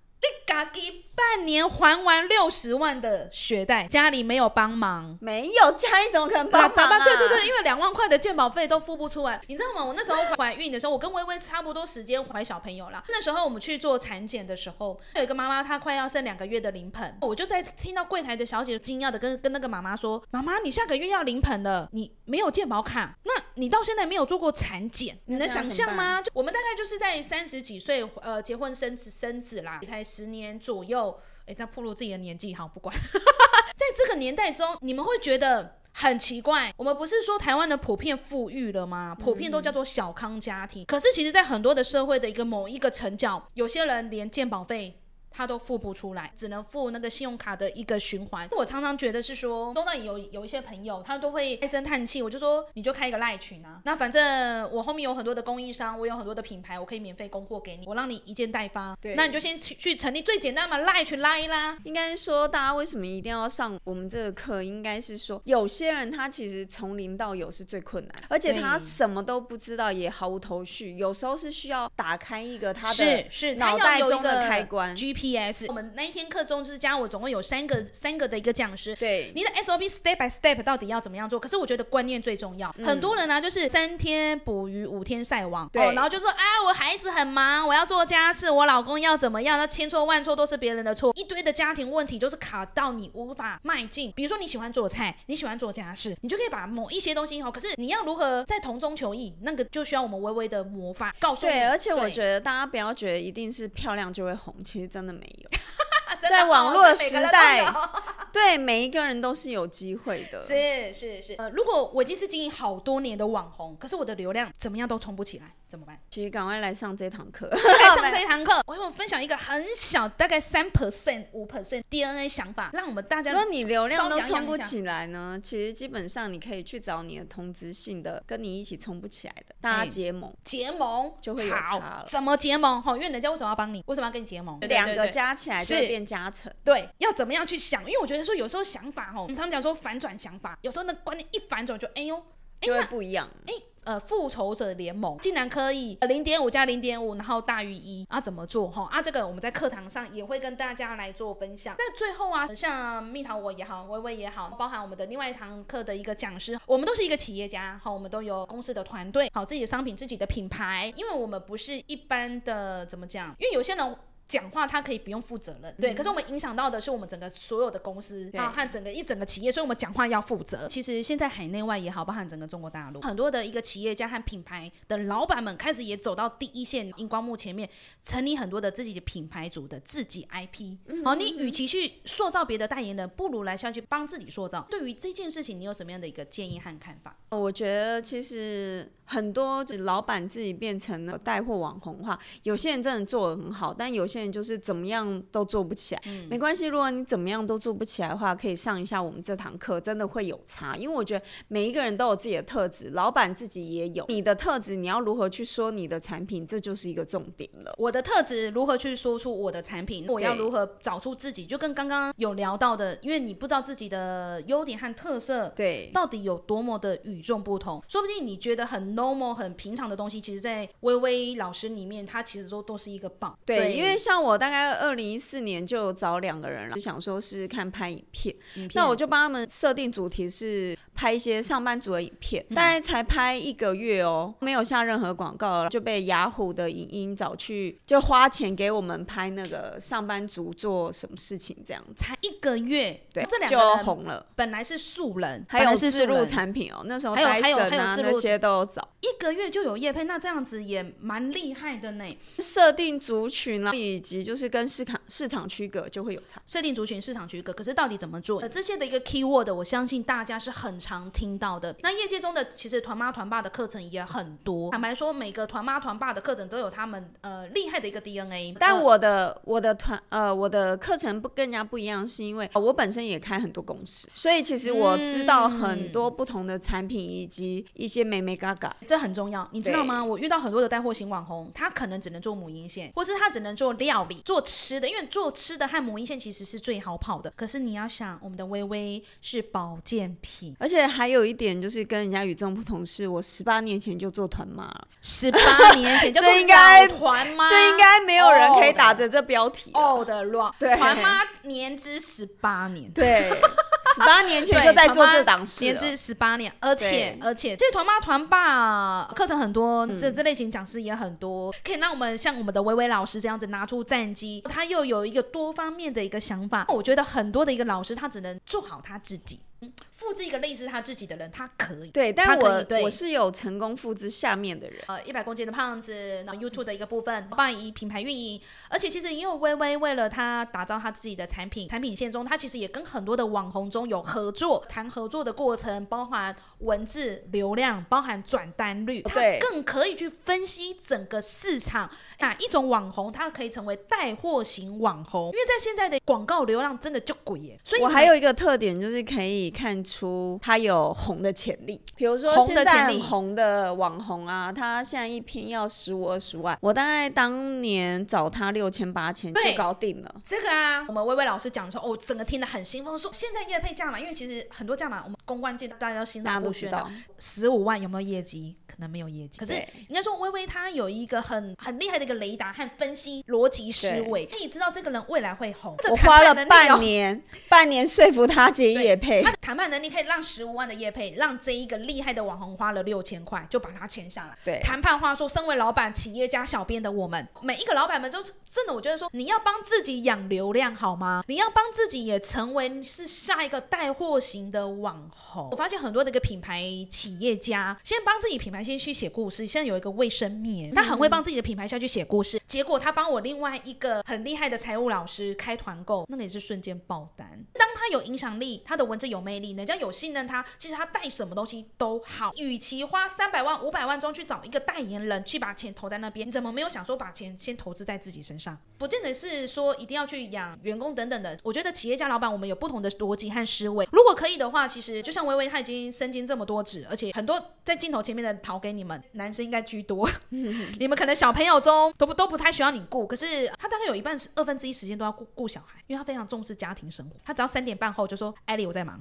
Speaker 1: 半年还完六十万的学贷，家里没有帮忙？
Speaker 2: 没有，家里怎么可能帮忙啊？
Speaker 1: 对对对，因为两万块的鉴保费都付不出来，你知道吗？我那时候怀孕的时候，我跟微微差不多时间怀小朋友了。那时候我们去做产检的时候，有一个妈妈她快要生两个月的临盆，我就在听到柜台的小姐惊讶的跟跟那个妈妈说：“妈妈，你下个月要临盆了，你没有鉴保卡，那你到现在没有做过产检，你能想象吗？就我们大概就是在三十几岁呃结婚生子生子啦，才。十年左右，哎，在暴露自己的年纪，好不管。在这个年代中，你们会觉得很奇怪。我们不是说台湾的普遍富裕了吗？普遍都叫做小康家庭。可是，其实，在很多的社会的一个某一个层角，有些人连健保费。他都付不出来，只能付那个信用卡的一个循环。我常常觉得是说，东道有有一些朋友，他都会唉声叹气。我就说，你就开一个赖群啊，那反正我后面有很多的供应商，我有很多的品牌，我可以免费供货给你，我让你一件代发。
Speaker 2: 对，
Speaker 1: 那你就先去去成立最简单嘛，赖群拉一拉。
Speaker 2: 应该说，大家为什么一定要上我们这个课？应该是说，有些人他其实从零到有是最困难，而且他什么都不知道，也毫无头绪。有时候是需要打开一个他的
Speaker 1: 是是
Speaker 2: 脑袋中的开关。
Speaker 1: GPS，我们那一天课中就是加我总共有三个三个的一个讲师。
Speaker 2: 对，
Speaker 1: 你的 SOP step by step 到底要怎么样做？可是我觉得观念最重要。很多人呢就是三天捕鱼五天晒网，
Speaker 2: 对，
Speaker 1: 然后就说啊我孩子很忙，我要做家事，我老公要怎么样？那千错万错都是别人的错，一堆的家庭问题就是卡到你无法迈进。比如说你喜欢做菜，你喜欢做家事，你就可以把某一些东西好，可是你要如何在同中求异，那个就需要我们微微的魔法告诉你。
Speaker 2: 对，而且我觉得大家不要觉得一定是漂亮就会红，其实真的没有。
Speaker 1: 在
Speaker 2: 网络时代，对，每一个人都是有机会的。
Speaker 1: 是是是，呃，如果我已经是经营好多年的网红，可是我的流量怎么样都冲不起来，怎么办？
Speaker 2: 其实赶快来上这堂课，
Speaker 1: 来上这一堂课，我会分享一个很小，大概三 percent、五 percent DNA 想法，让我们大家。
Speaker 2: 如果你流量都冲不起来呢？其实基本上你可以去找你的同质性的，跟你一起冲不起来的，大家结盟，
Speaker 1: 结盟
Speaker 2: 就会有差了。
Speaker 1: 怎么结盟？哈，因为人家为什么要帮你？为什么要跟你结盟？
Speaker 2: 两个加起来就变加成。
Speaker 1: 对，要怎么样去想？因为我觉得说有时候想法，哈，我们常讲说反转想法，有时候那观念一反转就哎呦，
Speaker 2: 就会不一样。
Speaker 1: 哎。呃，复仇者联盟竟然可以零点五加零点五，然后大于一啊？怎么做哈？啊，这个我们在课堂上也会跟大家来做分享。那最后啊，像蜜桃我也好，微微也好，包含我们的另外一堂课的一个讲师，我们都是一个企业家哈，我们都有公司的团队，好自己的商品、自己的品牌，因为我们不是一般的怎么讲？因为有些人。讲话他可以不用负责任，对。可是我们影响到的是我们整个所有的公司啊和整个一整个企业，所以我们讲话要负责。其实现在海内外也好，包含整个中国大陆，很多的一个企业家和品牌的老板们开始也走到第一线荧光幕前面，成立很多的自己的品牌组的自己 IP。好，你与其去塑造别的代言人，不如来下去帮自己塑造。对于这件事情，你有什么样的一个建议和看法？
Speaker 2: 我觉得其实很多老板自己变成了带货网红化，有些人真的做的很好，但有些人就是怎么样都做不起来。没关系，如果你怎么样都做不起来的话，可以上一下我们这堂课，真的会有差。因为我觉得每一个人都有自己的特质，老板自己也有。你的特质，你要如何去说你的产品，这就是一个重点了。
Speaker 1: 我的特质如何去说出我的产品？我要如何找出自己？就跟刚刚有聊到的，因为你不知道自己的优点和特色，
Speaker 2: 对，
Speaker 1: 到底有多么的与众不同。说不定你觉得很 normal、很平常的东西，其实，在微微老师里面，他其实都都是一个棒。
Speaker 2: 对，因为像我大概二零一四年就找两个人了，就想说是看拍影片，那我就帮他们设定主题是。拍一些上班族的影片，大概才拍一个月哦，没有下任何广告，就被雅虎的影音找去，就花钱给我们拍那个上班族做什么事情这样。
Speaker 1: 才一个月，
Speaker 2: 对，
Speaker 1: 这两
Speaker 2: 就红了。
Speaker 1: 本来是素人，
Speaker 2: 还有自入产品哦，那时候
Speaker 1: 还有还有还有
Speaker 2: 那些都有找。
Speaker 1: 一个月就有叶配，那这样子也蛮厉害的呢。
Speaker 2: 设定族群啊，以及就是跟市场市场区隔就会有差。
Speaker 1: 设定族群、市场区隔，可是到底怎么做？呃，这些的一个 key word，我相信大家是很常听到的。那业界中的其实团妈团爸的课程也很多。坦白说，每个团妈团爸的课程都有他们呃厉害的一个 DNA。
Speaker 2: 但我的我的团呃我的课程不更加不一样，是因为我本身也开很多公司，所以其实我知道很多不同的产品以及一些美美嘎嘎。
Speaker 1: 这很重要，你知道吗？我遇到很多的带货型网红，他可能只能做母婴线，或是他只能做料理、做吃的，因为做吃的和母婴线其实是最好跑的。可是你要想，我们的微微是保健品，
Speaker 2: 而且还有一点。就是跟人家与众不同，是我十八年前就做团妈了。
Speaker 1: 十八 年前就
Speaker 2: 这应该
Speaker 1: 团妈，
Speaker 2: 这应该没有人可以打着这标题。
Speaker 1: 哦的乱，
Speaker 2: 对，
Speaker 1: 团妈年资十八年，
Speaker 2: 对，十八年前就在做这档事，
Speaker 1: 年资十八年，而且而且这团妈团爸课程很多，这这类型讲师也很多，可以让我们像我们的微微老师这样子拿出战机，他又有一个多方面的一个想法。我觉得很多的一个老师，他只能做好他自己。复制一个类似他自己的人，他可以。
Speaker 2: 对，但我我是有成功复制下面的人。
Speaker 1: 呃，一百公斤的胖子，那 YouTube 的一个部分，帮以品牌运营。而且其实因为微微为了他打造他自己的产品，产品线中，他其实也跟很多的网红中有合作，谈合作的过程，包含文字流量，包含转单率，对更可以去分析整个市场哪一种网红，他可以成为带货型网红。因为在现在的广告流量真的就贵耶，所以
Speaker 2: 我还有一个特点就是可以。看出他有红的潜力，比如说现在很红的网红啊，他现在一篇要十五二十万，我大概当年找他六千八千就搞定了。
Speaker 1: 这个啊，我们微微老师讲的时候，哦，整个听得很兴奋，说现在业配价码，因为其实很多价码，我们公关界大家都心照不宣的，十五万有没有业绩？可能没有业绩，可是应该说微微他有一个很很厉害的一个雷达和分析逻辑思维，可以知道这个人未来会红。
Speaker 2: 我花了半年，半年说服他接业配。
Speaker 1: 谈判能力可以让十五万的业配，让这一个厉害的网红花了六千块就把它签下来。
Speaker 2: 对
Speaker 1: 谈判话术，身为老板、企业家、小编的我们，每一个老板们都是真的，我觉得说你要帮自己养流量好吗？你要帮自己也成为是下一个带货型的网红。我发现很多的一个品牌企业家，先帮自己品牌先去写故事。现在有一个卫生棉，他很会帮自己的品牌下去写故事，结果他帮我另外一个很厉害的财务老师开团购，那个也是瞬间爆单。当他有影响力，他的文字有魅力，人家有信任他，其实他带什么东西都好。与其花三百万、五百万中去找一个代言人去把钱投在那边，你怎么没有想说把钱先投资在自己身上？不见得是说一定要去养员工等等的。我觉得企业家老板我们有不同的逻辑和思维。如果可以的话，其实就像微微，他已经身兼这么多职，而且很多在镜头前面的讨给你们，男生应该居多。你们可能小朋友中都不都不太需要你顾，可是他大概有一半是二分之一时间都要顾顾小孩，因为他非常重视家庭生活。他只要三点半后就说：“艾丽，我在忙。”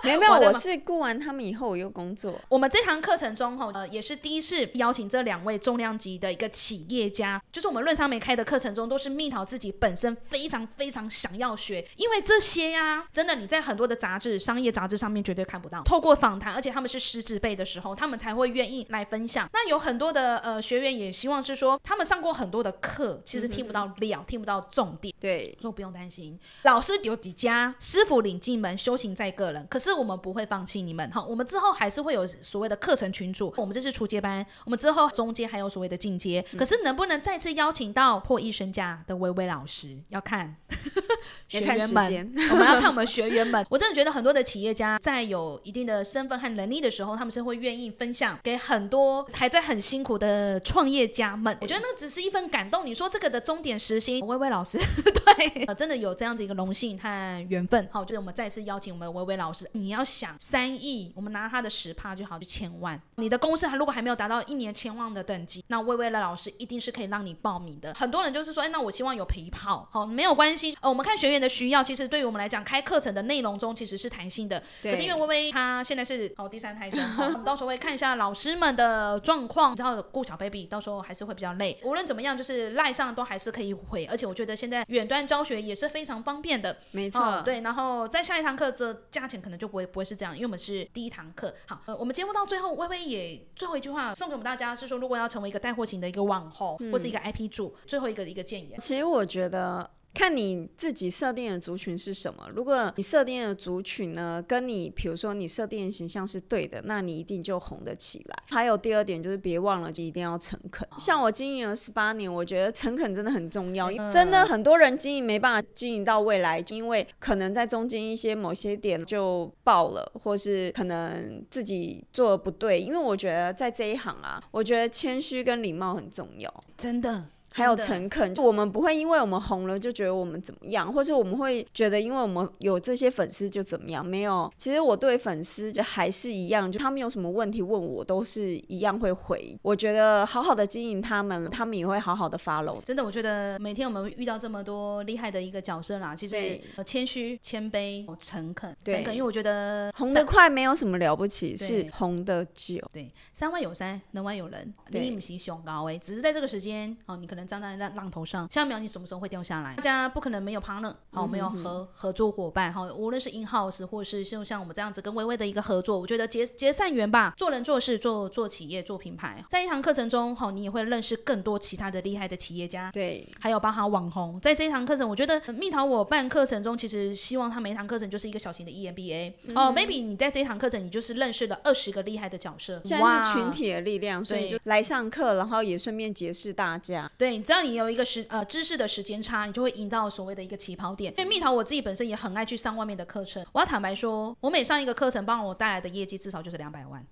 Speaker 2: 没有没有，
Speaker 1: 我
Speaker 2: 是雇完他们以后我又工作。
Speaker 1: 我们这堂课程中，哈，呃，也是第一次邀请这两位重量级的一个企业家，就是我们论商没开的课程中，都是蜜桃自己本身非常非常想要学，因为这些呀，真的你在很多的杂志、商业杂志上面绝对看不到。透过访谈，而且他们是师资辈的时候，他们才会愿意来分享。那有很多的呃学员也希望是说，他们上过很多的课，其实听不到料，听不到重点。
Speaker 2: 对，
Speaker 1: 说不用担心，老师有底家，师傅领进门，修行在个人。可是我们不会放弃你们哈，我们之后还是会有所谓的课程群组，我们这是初阶班，我们之后中间还有所谓的进阶。可是能不能再次邀请到破亿身价的微微老师？要看 学员们，我们要看我们学员们。我真的觉得很多的企业家在有一定的身份和能力的时候，他们是会愿意分享给很多还在很辛苦的创业家们。我觉得那只是一份感动。你说这个的终点时薪，微微老师 对、呃，真的有这样子一个荣幸和缘分。好，就是我们再次邀请我们的微微老师。你要想三亿，我们拿他的十趴就好，就千万。你的公司还如果还没有达到一年千万的等级，那薇薇的老师一定是可以让你报名的。很多人就是说，哎，那我希望有陪跑，好，没有关系。呃，我们看学员的需要，其实对于我们来讲，开课程的内容中其实是弹性的。
Speaker 2: 对
Speaker 1: 可是因为薇薇她现在是哦第三胎中，好我们到时候会看一下老师们的状况，然后顾小 baby，到时候还是会比较累。无论怎么样，就是赖上都还是可以回，而且我觉得现在远端教学也是非常方便的。
Speaker 2: 没错，
Speaker 1: 哦，对，然后在下一堂课这价钱可能就不会不会是这样，因为我们是第一堂课。好，呃，我们节目到最后，微微也最后一句话送给我们大家是说，如果要成为一个带货型的一个网红、或是一个 IP 主，最后一个一个建言。
Speaker 2: 其实我觉得。看你自己设定的族群是什么。如果你设定的族群呢，跟你比如说你设定的形象是对的，那你一定就红得起来。还有第二点就是别忘了，就一定要诚恳。像我经营了十八年，我觉得诚恳真的很重要。
Speaker 1: 嗯
Speaker 2: 真的很多人经营没办法经营到未来，因为可能在中间一些某些点就爆了，或是可能自己做的不对。因为我觉得在这一行啊，我觉得谦虚跟礼貌很重要。
Speaker 1: 真的。
Speaker 2: 还有诚恳，就我们不会因为我们红了就觉得我们怎么样，或者我们会觉得因为我们有这些粉丝就怎么样。没有，其实我对粉丝就还是一样，就他们有什么问题问我，都是一样会回。我觉得好好的经营他们，他们也会好好的 follow。
Speaker 1: 真的，我觉得每天我们遇到这么多厉害的一个角色啦，其实呃谦虚、谦卑、诚恳、
Speaker 2: 对
Speaker 1: 诚恳，因为我觉得
Speaker 2: 红得快没有什么了不起，是红得久。
Speaker 1: 对，山外有山，人外有人，
Speaker 2: 对
Speaker 1: 你不行熊高哎，只是在这个时间哦，你可能站在浪浪头上，下一秒你什么时候会掉下来？大家不可能没有 partner，好、没有合合作伙伴，好、无论是 in house 或是就像我们这样子跟微微的一个合作，我觉得结结善缘吧，做人做事做做企业做品牌，在一堂课程中，好、你也会认识更多其他的厉害的企业家，
Speaker 2: 对，
Speaker 1: 还有包含网红，在这一堂课程，我觉得呃蜜桃我办课程中，其实希望他每一堂课程就是一个小型的 E EMBA、哦，maybe 你在这一堂课程，你就是认识了二十个厉害的角色，
Speaker 2: 现在
Speaker 1: 哇。
Speaker 2: 是群体的力量，所以就来上课，然后也顺便结识大家。
Speaker 1: 对，只要你有一个时呃知识的时间差，你就会赢到所谓的一个起跑点。因为蜜桃我自己本身也很爱去上外面的课程，我要坦白说，我每上一个课程，帮我带来的业绩至少就是两百万。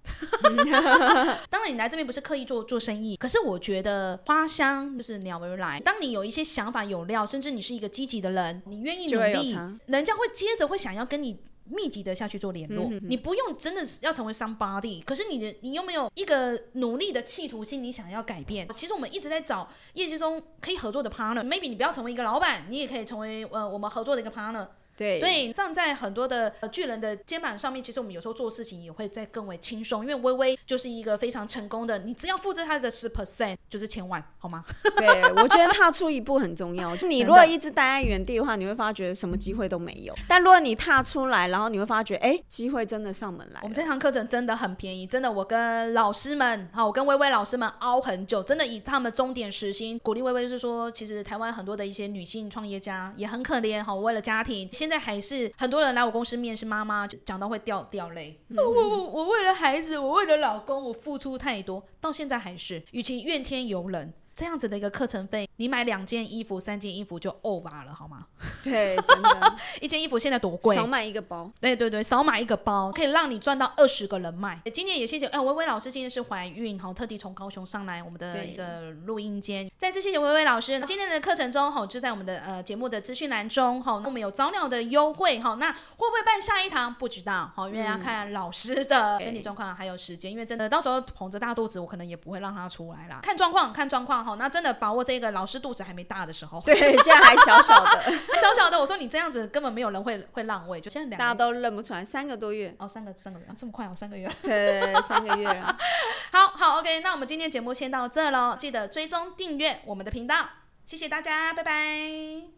Speaker 1: 当然，你来这边不是刻意做做生意，可是我觉得花香就是鸟儿来。当你有一些想法有料，甚至你是一个积极的人，你愿意努力，人家会接着会想要跟你。密集的下去做联
Speaker 2: 嗯
Speaker 1: 络，你不用真的是要成为 somebody，可是你的你有没有一个努力的企图心？你想要改变？其实我们一直在找业界中可以合作的 partner。maybe 你不要成为一个老板，你也可以成为呃我们合作的一个 partner。
Speaker 2: 对
Speaker 1: 对，站在很多的呃巨人的肩膀上面，其实我们有时候做事情也会再更为轻松，因为微微就是一个非常成功的，你只要复制他的十 percent 就是千万，好吗？
Speaker 2: 对，我觉得踏出一步很重要。就你如果一直待在原地的话，你会发觉什么机会都没有。但如果你踏出来，然后你会发觉，哎，机会真的上门来。
Speaker 1: 我们这堂课程真的很便宜，真的，我跟老师们，好，我跟微微老师们熬很久，真的以他们终点时薪鼓励微微，就是说，其实台湾很多的一些女性创业家也很可怜，好，为了家庭，现在还是很多人来我公司面试妈妈，就讲到会掉掉泪。我我我为了孩子，我为了老公，我付出太多，到现在还是，与其怨天尤人。这样子的一个课程费，你买两件衣服、三件衣服就 over 了，好吗？
Speaker 2: 对，真的，
Speaker 1: 一件衣服现在多贵？
Speaker 2: 少买一个包。
Speaker 1: 对对对，少买一个包可以让你赚到二十个人脉。今天也谢谢，哎，薇薇老师今天是怀孕，好，特地从高雄上来我们的一个录音间。再次谢谢薇薇老师。今天的课程中，哈，就在我们的呃节目的资讯栏中，哈，我们有早鸟的优惠，哈，那会不会办下一堂？不知道，好，因为要看老师的身体状况还有时间，因为真的到时候捧着大肚子，我可能也不会让他出来啦。看状况，看状况。好，那真的把握这个老师肚子还没大的时候，
Speaker 2: 对，现在还小小的，
Speaker 1: 小小的。我说你这样子根本没有人会会让位，就现在两
Speaker 2: 大家都认不出来，三个多月
Speaker 1: 哦，三个三个月，这么快哦，三个月，
Speaker 2: 对，三个月啊。
Speaker 1: 好好，OK，那我们今天节目先到这喽，记得追踪订阅我们的频道，谢谢大家，拜拜。